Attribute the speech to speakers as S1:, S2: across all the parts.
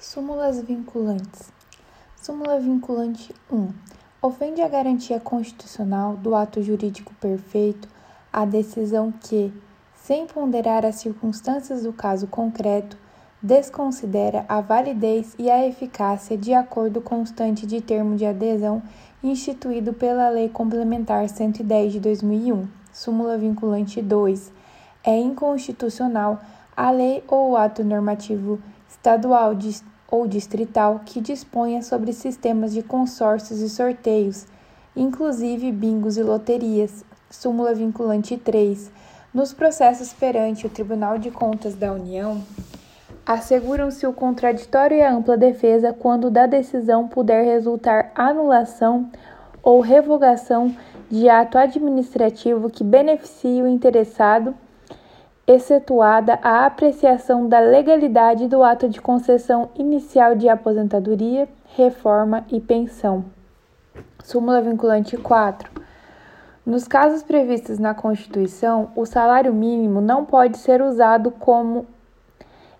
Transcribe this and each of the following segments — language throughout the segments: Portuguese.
S1: Súmulas vinculantes. Súmula vinculante 1. Ofende a garantia constitucional do ato jurídico perfeito a decisão que, sem ponderar as circunstâncias do caso concreto, desconsidera a validez e a eficácia de acordo constante de termo de adesão instituído pela Lei Complementar 110 de 2001. Súmula vinculante 2. É inconstitucional a lei ou o ato normativo estadual ou distrital que disponha sobre sistemas de consórcios e sorteios, inclusive bingos e loterias. Súmula vinculante 3. Nos processos perante o Tribunal de Contas da União, asseguram-se o contraditório e a ampla defesa quando da decisão puder resultar anulação ou revogação de ato administrativo que beneficie o interessado excetuada a apreciação da legalidade do ato de concessão inicial de aposentadoria, reforma e pensão. Súmula vinculante 4. Nos casos previstos na Constituição, o salário mínimo não pode ser usado como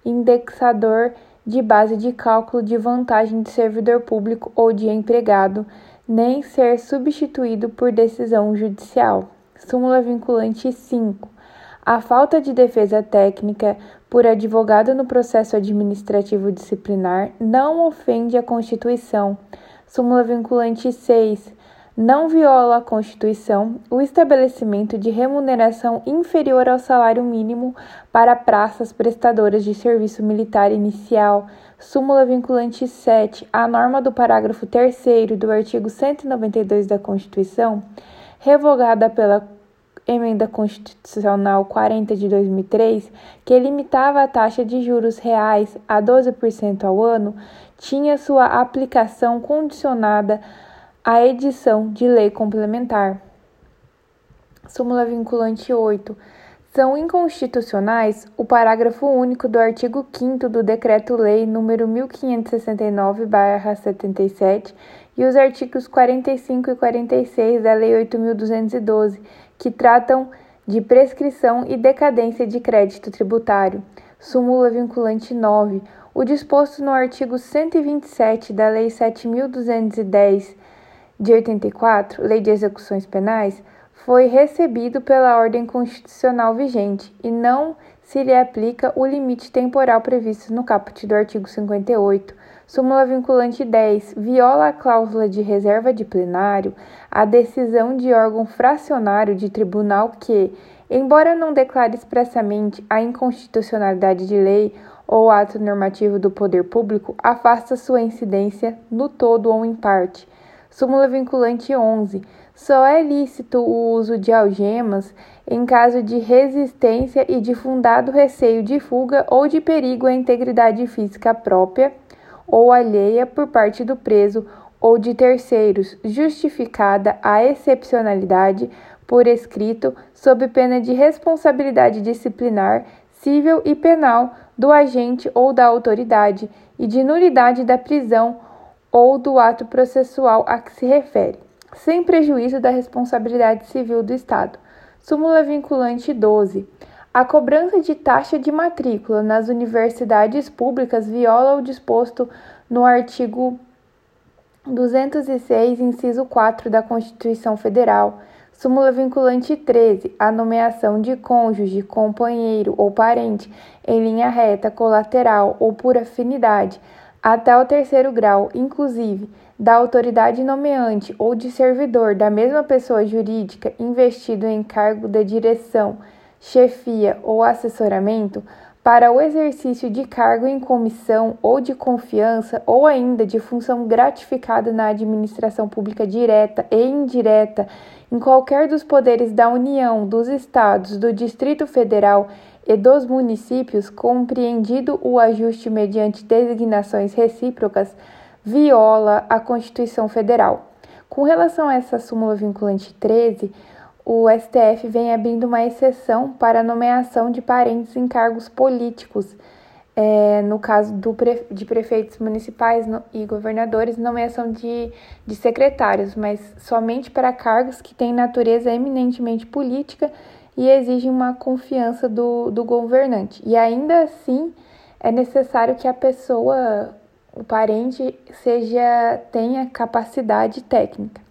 S1: indexador de base de cálculo de vantagem de servidor público ou de empregado, nem ser substituído por decisão judicial. Súmula vinculante 5. A falta de defesa técnica por advogado no processo administrativo disciplinar não ofende a Constituição. Súmula vinculante 6. Não viola a Constituição o estabelecimento de remuneração inferior ao salário mínimo para praças prestadoras de serviço militar inicial. Súmula vinculante 7. A norma do parágrafo 3 do artigo 192 da Constituição, revogada pela Emenda Constitucional 40 de 2003, que limitava a taxa de juros reais a 12% ao ano, tinha sua aplicação condicionada à edição de lei complementar. Súmula vinculante 8. São inconstitucionais o parágrafo único do artigo 5 do Decreto-Lei nº 1569/77 e os artigos 45 e 46 da Lei 8212, que tratam de prescrição e decadência de crédito tributário. Súmula vinculante 9. O disposto no artigo 127 da Lei 7210 de 84, Lei de Execuções Penais, foi recebido pela ordem constitucional vigente e não se lhe aplica o limite temporal previsto no caput do artigo 58. Súmula vinculante 10. Viola a cláusula de reserva de plenário a decisão de órgão fracionário de tribunal que, embora não declare expressamente a inconstitucionalidade de lei ou ato normativo do poder público, afasta sua incidência no todo ou em parte. Súmula vinculante 11. Só é lícito o uso de algemas em caso de resistência e de fundado receio de fuga ou de perigo à integridade física própria ou alheia por parte do preso ou de terceiros, justificada a excepcionalidade por escrito, sob pena de responsabilidade disciplinar, civil e penal do agente ou da autoridade e de nulidade da prisão ou do ato processual a que se refere, sem prejuízo da responsabilidade civil do Estado. Súmula vinculante 12. A cobrança de taxa de matrícula nas universidades públicas viola o disposto no artigo 206, inciso 4 da Constituição Federal. Súmula vinculante 13. A nomeação de cônjuge, companheiro ou parente em linha reta, colateral ou por afinidade até o terceiro grau, inclusive da autoridade nomeante ou de servidor da mesma pessoa jurídica investido em cargo de direção, chefia ou assessoramento, para o exercício de cargo em comissão ou de confiança ou ainda de função gratificada na administração pública direta e indireta em qualquer dos poderes da União, dos Estados, do Distrito Federal e dos municípios, compreendido o ajuste mediante designações recíprocas, viola a Constituição Federal. Com relação a essa súmula vinculante 13, o STF vem abrindo uma exceção para a nomeação de parentes em cargos políticos, é, no caso do de prefeitos municipais e governadores, nomeação de, de secretários, mas somente para cargos que têm natureza eminentemente política e exigem uma confiança do, do governante. E ainda assim é necessário que a pessoa o parente seja tenha capacidade técnica.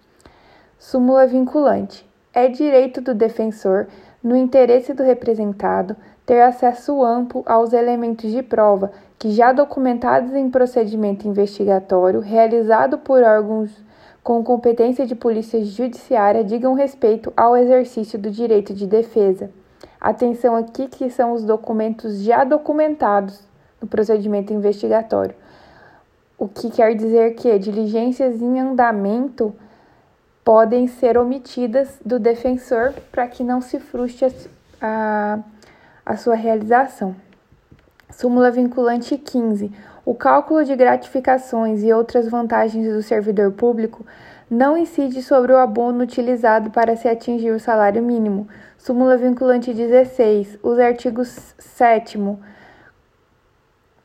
S1: Súmula vinculante. É direito do defensor, no interesse do representado, ter acesso amplo aos elementos de prova que já documentados em procedimento investigatório realizado por órgãos com competência de polícia judiciária digam respeito ao exercício do direito de defesa. Atenção aqui que são os documentos já documentados no procedimento investigatório. O que quer dizer que diligências em andamento podem ser omitidas do defensor para que não se frustre a, a sua realização. Súmula vinculante 15. O cálculo de gratificações e outras vantagens do servidor público não incide sobre o abono utilizado para se atingir o salário mínimo. Súmula vinculante 16. Os artigos 7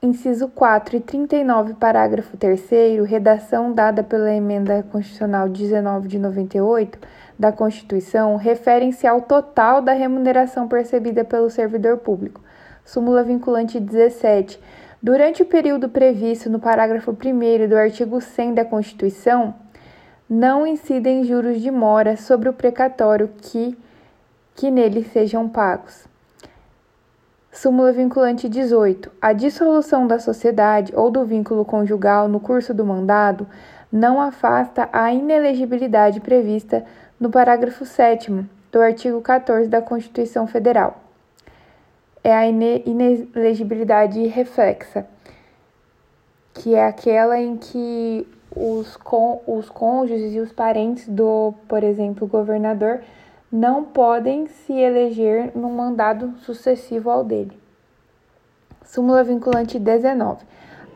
S1: inciso 4 e 39, parágrafo 3 redação dada pela emenda constitucional 19 de 98 da Constituição, referem-se ao total da remuneração percebida pelo servidor público. Súmula vinculante 17. Durante o período previsto no parágrafo 1 do artigo 100 da Constituição, não incidem juros de mora sobre o precatório que, que nele sejam pagos. Súmula vinculante 18. A dissolução da sociedade ou do vínculo conjugal no curso do mandado não afasta a inelegibilidade prevista no parágrafo 7 do artigo 14 da Constituição Federal. É a inelegibilidade reflexa, que é aquela em que os, os cônjuges e os parentes do, por exemplo, governador não podem se eleger no mandado sucessivo ao dele. Súmula vinculante 19.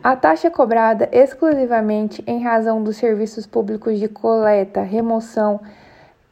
S1: A taxa cobrada exclusivamente em razão dos serviços públicos de coleta, remoção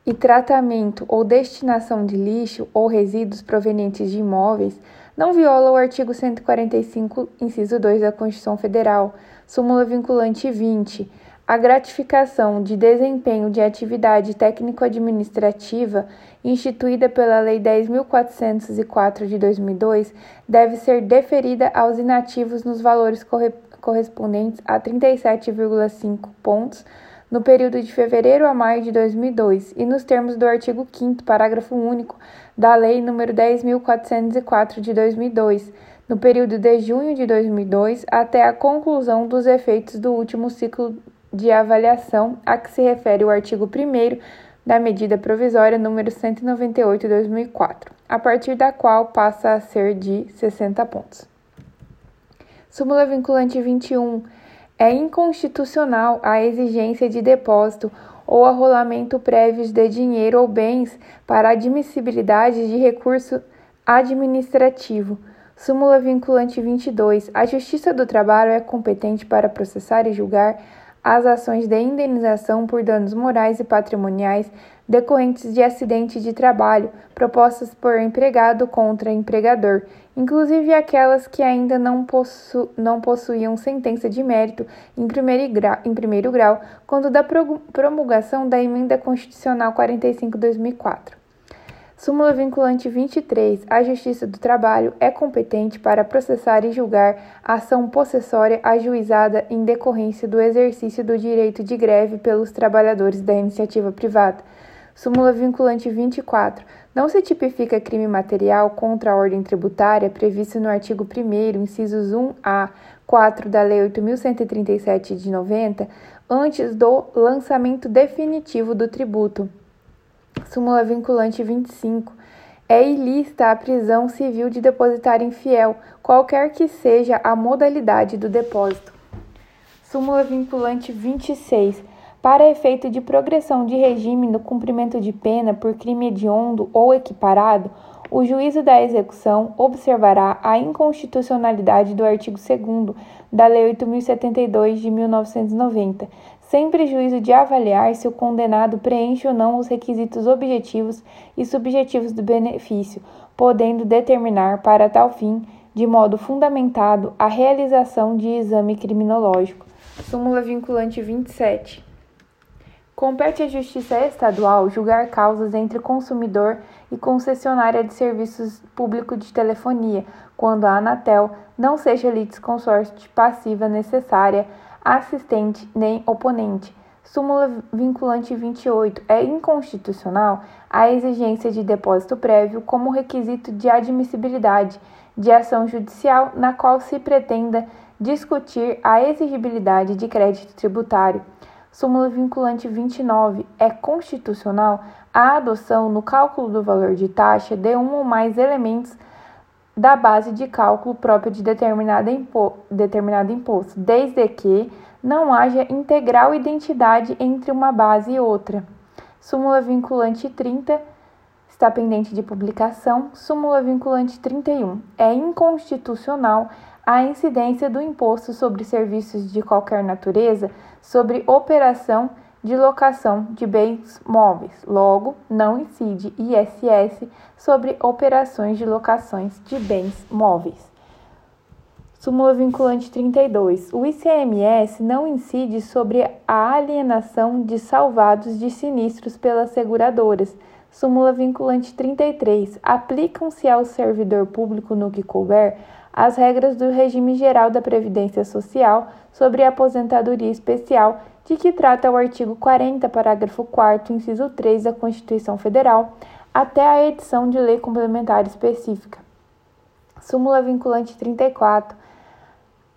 S1: e tratamento ou destinação de lixo ou resíduos provenientes de imóveis não viola o artigo 145, inciso 2 da Constituição Federal. Súmula vinculante 20 a gratificação de desempenho de atividade técnico-administrativa instituída pela Lei 10.404 de 2002 deve ser deferida aos inativos nos valores corre correspondentes a 37,5 pontos no período de fevereiro a maio de 2002 e nos termos do artigo 5 parágrafo único da Lei nº 10.404 de 2002, no período de junho de 2002 até a conclusão dos efeitos do último ciclo de avaliação a que se refere o artigo 1 da medida provisória número 198/2004, a partir da qual passa a ser de 60 pontos. Súmula vinculante 21 é inconstitucional a exigência de depósito ou arrolamento prévios de dinheiro ou bens para admissibilidade de recurso administrativo. Súmula vinculante 22. A Justiça do Trabalho é competente para processar e julgar as ações de indenização por danos morais e patrimoniais decorrentes de acidente de trabalho propostas por empregado contra empregador, inclusive aquelas que ainda não, possu não possuíam sentença de mérito em primeiro, grau, em primeiro grau, quando da promulgação da Emenda Constitucional 45-2004. Súmula vinculante 23. A Justiça do Trabalho é competente para processar e julgar a ação possessória ajuizada em decorrência do exercício do direito de greve pelos trabalhadores da iniciativa privada. Súmula vinculante 24. Não se tipifica crime material contra a ordem tributária previsto no artigo 1, incisos 1A, 4 da Lei 8.137 de 90, antes do lançamento definitivo do tributo Súmula vinculante 25. É ilícita a prisão civil de depositário infiel, qualquer que seja a modalidade do depósito. Súmula vinculante 26. Para efeito de progressão de regime no cumprimento de pena por crime hediondo ou equiparado, o juízo da execução observará a inconstitucionalidade do artigo 2 da Lei 8072 de 1990, sem prejuízo de avaliar se o condenado preenche ou não os requisitos objetivos e subjetivos do benefício, podendo determinar para tal fim, de modo fundamentado, a realização de exame criminológico. Súmula vinculante 27. Compete à Justiça Estadual julgar causas entre consumidor e concessionária de serviços públicos de telefonia, quando a Anatel não seja litisconsorte passiva necessária, assistente nem oponente. Súmula vinculante 28. É inconstitucional a exigência de depósito prévio como requisito de admissibilidade de ação judicial na qual se pretenda discutir a exigibilidade de crédito tributário. Súmula vinculante 29. É constitucional a adoção no cálculo do valor de taxa de um ou mais elementos da base de cálculo própria de determinado, impo determinado imposto, desde que não haja integral identidade entre uma base e outra. Súmula vinculante 30 está pendente de publicação. Súmula vinculante 31. É inconstitucional a incidência do imposto sobre serviços de qualquer natureza sobre operação de locação de bens móveis. Logo, não incide ISS sobre operações de locações de bens móveis. Súmula vinculante 32. O ICMS não incide sobre a alienação de salvados de sinistros pelas seguradoras. Súmula vinculante 33. Aplicam-se ao servidor público no que couber as regras do regime geral da Previdência Social sobre a aposentadoria especial, de que trata o artigo 40, parágrafo 4, inciso 3 da Constituição Federal, até a edição de lei complementar específica. Súmula vinculante 34.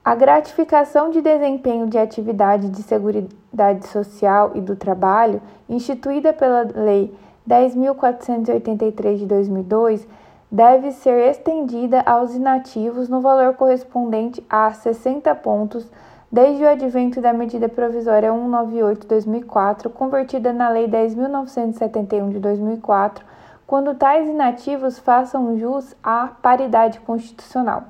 S1: A gratificação de desempenho de atividade de Seguridade Social e do Trabalho, instituída pela Lei 10.483 de 2002, deve ser estendida aos inativos no valor correspondente a 60 pontos desde o advento da medida provisória 198/2004, convertida na Lei 10.971 de 2004, quando tais inativos façam jus à paridade constitucional.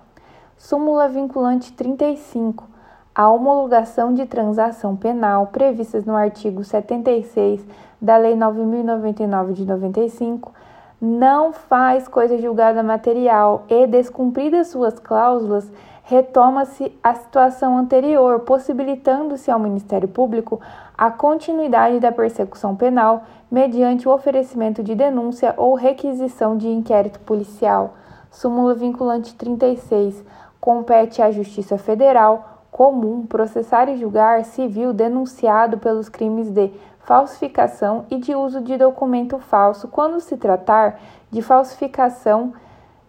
S1: Súmula vinculante 35. A homologação de transação penal previstas no artigo 76 da Lei 9.099 de 95 não faz coisa julgada material e, descumpridas suas cláusulas, retoma-se a situação anterior, possibilitando-se ao Ministério Público a continuidade da persecução penal mediante o oferecimento de denúncia ou requisição de inquérito policial. Súmula vinculante 36. Compete à Justiça Federal comum processar e julgar civil denunciado pelos crimes de falsificação e de uso de documento falso quando se tratar de falsificação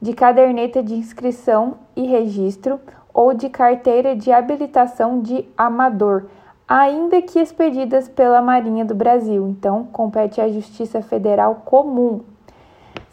S1: de caderneta de inscrição e registro ou de carteira de habilitação de amador, ainda que expedidas pela Marinha do Brasil. Então, compete à Justiça Federal Comum.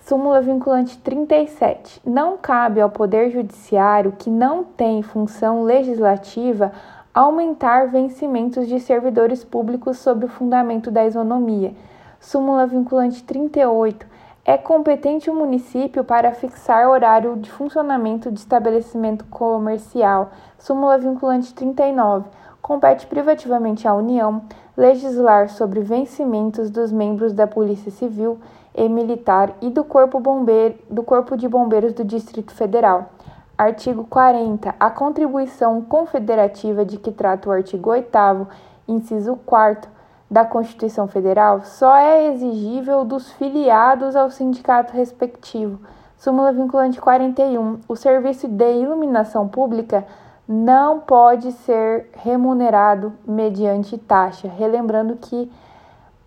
S1: Súmula vinculante 37. Não cabe ao Poder Judiciário, que não tem função legislativa, aumentar vencimentos de servidores públicos sob o fundamento da isonomia. Súmula vinculante 38. É competente o município para fixar horário de funcionamento de estabelecimento comercial. Súmula vinculante 39. Compete privativamente à União legislar sobre vencimentos dos membros da Polícia Civil e Militar e do Corpo, Bombeiro, do Corpo de Bombeiros do Distrito Federal. Artigo 40. A contribuição confederativa de que trata o artigo 8, inciso 4 da Constituição Federal só é exigível dos filiados ao sindicato respectivo. Súmula vinculante 41. O serviço de iluminação pública não pode ser remunerado mediante taxa. Relembrando que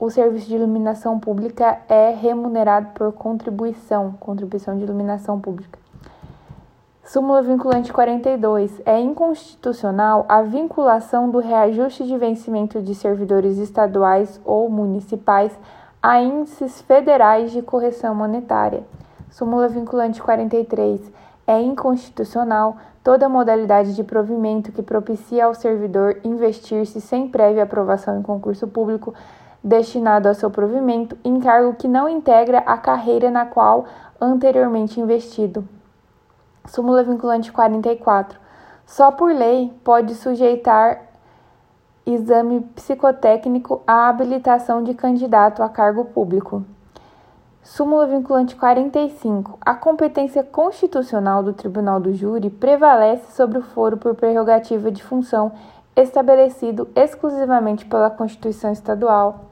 S1: o serviço de iluminação pública é remunerado por contribuição, contribuição de iluminação pública. Súmula vinculante 42. É inconstitucional a vinculação do reajuste de vencimento de servidores estaduais ou municipais a índices federais de correção monetária. Súmula vinculante 43. É inconstitucional toda modalidade de provimento que propicia ao servidor investir-se sem prévia aprovação em concurso público destinado ao seu provimento em cargo que não integra a carreira na qual anteriormente investido. Súmula vinculante 44. Só por lei pode sujeitar exame psicotécnico à habilitação de candidato a cargo público. Súmula vinculante 45. A competência constitucional do Tribunal do Júri prevalece sobre o foro por prerrogativa de função estabelecido exclusivamente pela Constituição Estadual.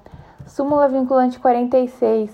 S1: Súmula vinculante 46.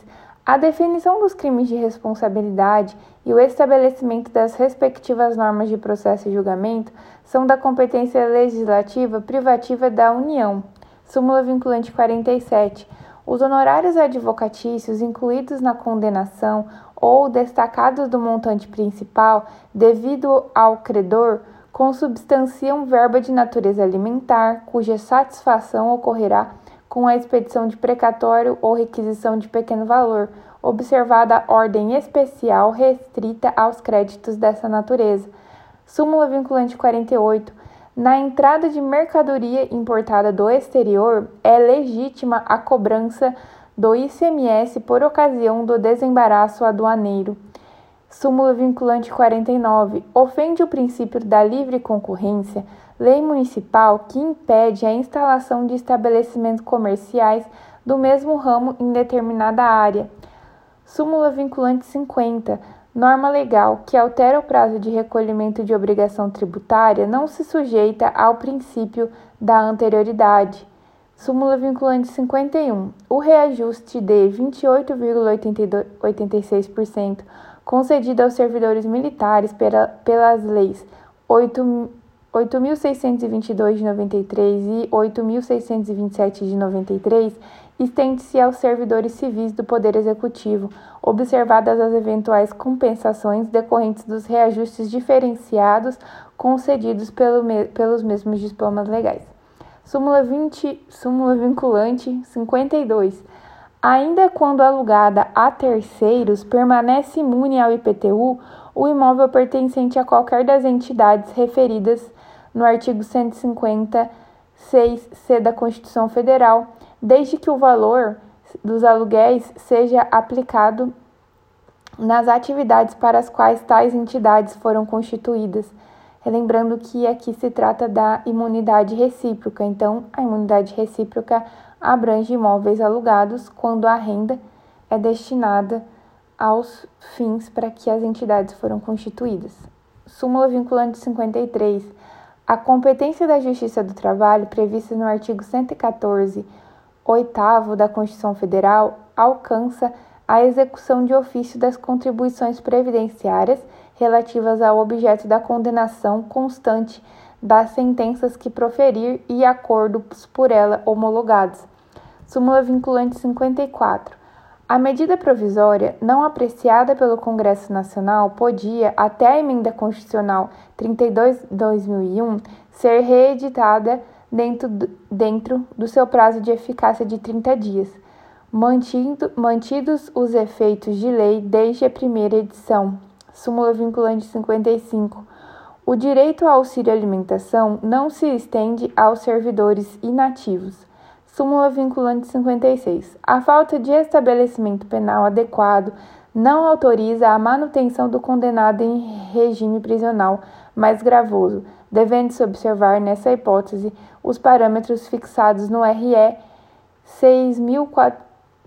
S1: A definição dos crimes de responsabilidade e o estabelecimento das respectivas normas de processo e julgamento são da competência legislativa privativa da União. Súmula vinculante 47. Os honorários advocatícios incluídos na condenação ou destacados do montante principal devido ao credor consubstanciam verba de natureza alimentar, cuja satisfação ocorrerá com a expedição de precatório ou requisição de pequeno valor, observada a ordem especial restrita aos créditos dessa natureza. Súmula vinculante 48. Na entrada de mercadoria importada do exterior, é legítima a cobrança do ICMS por ocasião do desembaraço aduaneiro. Súmula vinculante 49. Ofende o princípio da livre concorrência, lei municipal que impede a instalação de estabelecimentos comerciais do mesmo ramo em determinada área. Súmula vinculante 50. Norma legal que altera o prazo de recolhimento de obrigação tributária não se sujeita ao princípio da anterioridade. Súmula vinculante 51. O reajuste de 28,86% concedido aos servidores militares pela, pelas leis 8.622 de 93 e 8.627 de 93 estende-se aos servidores civis do Poder Executivo, observadas as eventuais compensações decorrentes dos reajustes diferenciados concedidos pelo, pelos mesmos diplomas legais. Súmula 20, súmula vinculante 52 Ainda quando alugada a terceiros, permanece imune ao IPTU o imóvel pertencente a qualquer das entidades referidas no artigo 156-C da Constituição Federal, desde que o valor dos aluguéis seja aplicado nas atividades para as quais tais entidades foram constituídas. Lembrando que aqui se trata da imunidade recíproca, então a imunidade recíproca abrange imóveis alugados quando a renda é destinada aos fins para que as entidades foram constituídas. Súmula vinculante 53. A competência da Justiça do Trabalho, prevista no artigo 114, oitavo da Constituição Federal, alcança a execução de ofício das contribuições previdenciárias relativas ao objeto da condenação constante das sentenças que proferir e acordos por ela homologados, Súmula vinculante 54. A medida provisória, não apreciada pelo Congresso Nacional, podia, até a emenda constitucional 32/2001, ser reeditada dentro do, dentro do seu prazo de eficácia de 30 dias, mantido, mantidos os efeitos de lei desde a primeira edição. Súmula vinculante 55. O direito ao auxílio alimentação não se estende aos servidores inativos. Súmula vinculante 56. A falta de estabelecimento penal adequado não autoriza a manutenção do condenado em regime prisional mais gravoso, devendo-se observar nessa hipótese os parâmetros fixados no RE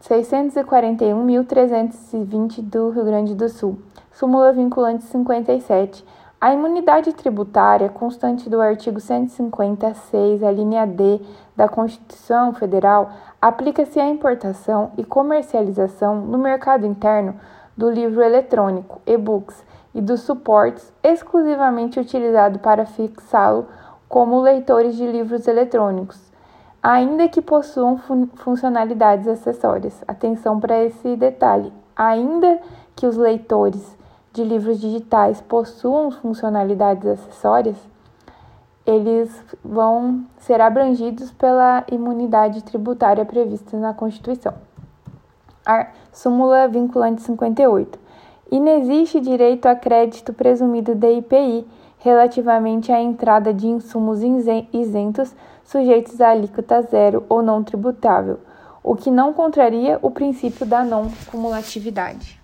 S1: 641.320 do Rio Grande do Sul. Súmula vinculante 57 a imunidade tributária, constante do artigo 156, a linha D da Constituição Federal, aplica-se à importação e comercialização no mercado interno do livro eletrônico, e-books, e dos suportes exclusivamente utilizado para fixá-lo como leitores de livros eletrônicos, ainda que possuam fun funcionalidades acessórias. Atenção para esse detalhe. Ainda que os leitores de livros digitais possuam funcionalidades acessórias, eles vão ser abrangidos pela imunidade tributária prevista na Constituição. A súmula vinculante 58. Inexiste direito a crédito presumido da IPI relativamente à entrada de insumos isentos sujeitos a alíquota zero ou não tributável, o que não contraria o princípio da não cumulatividade.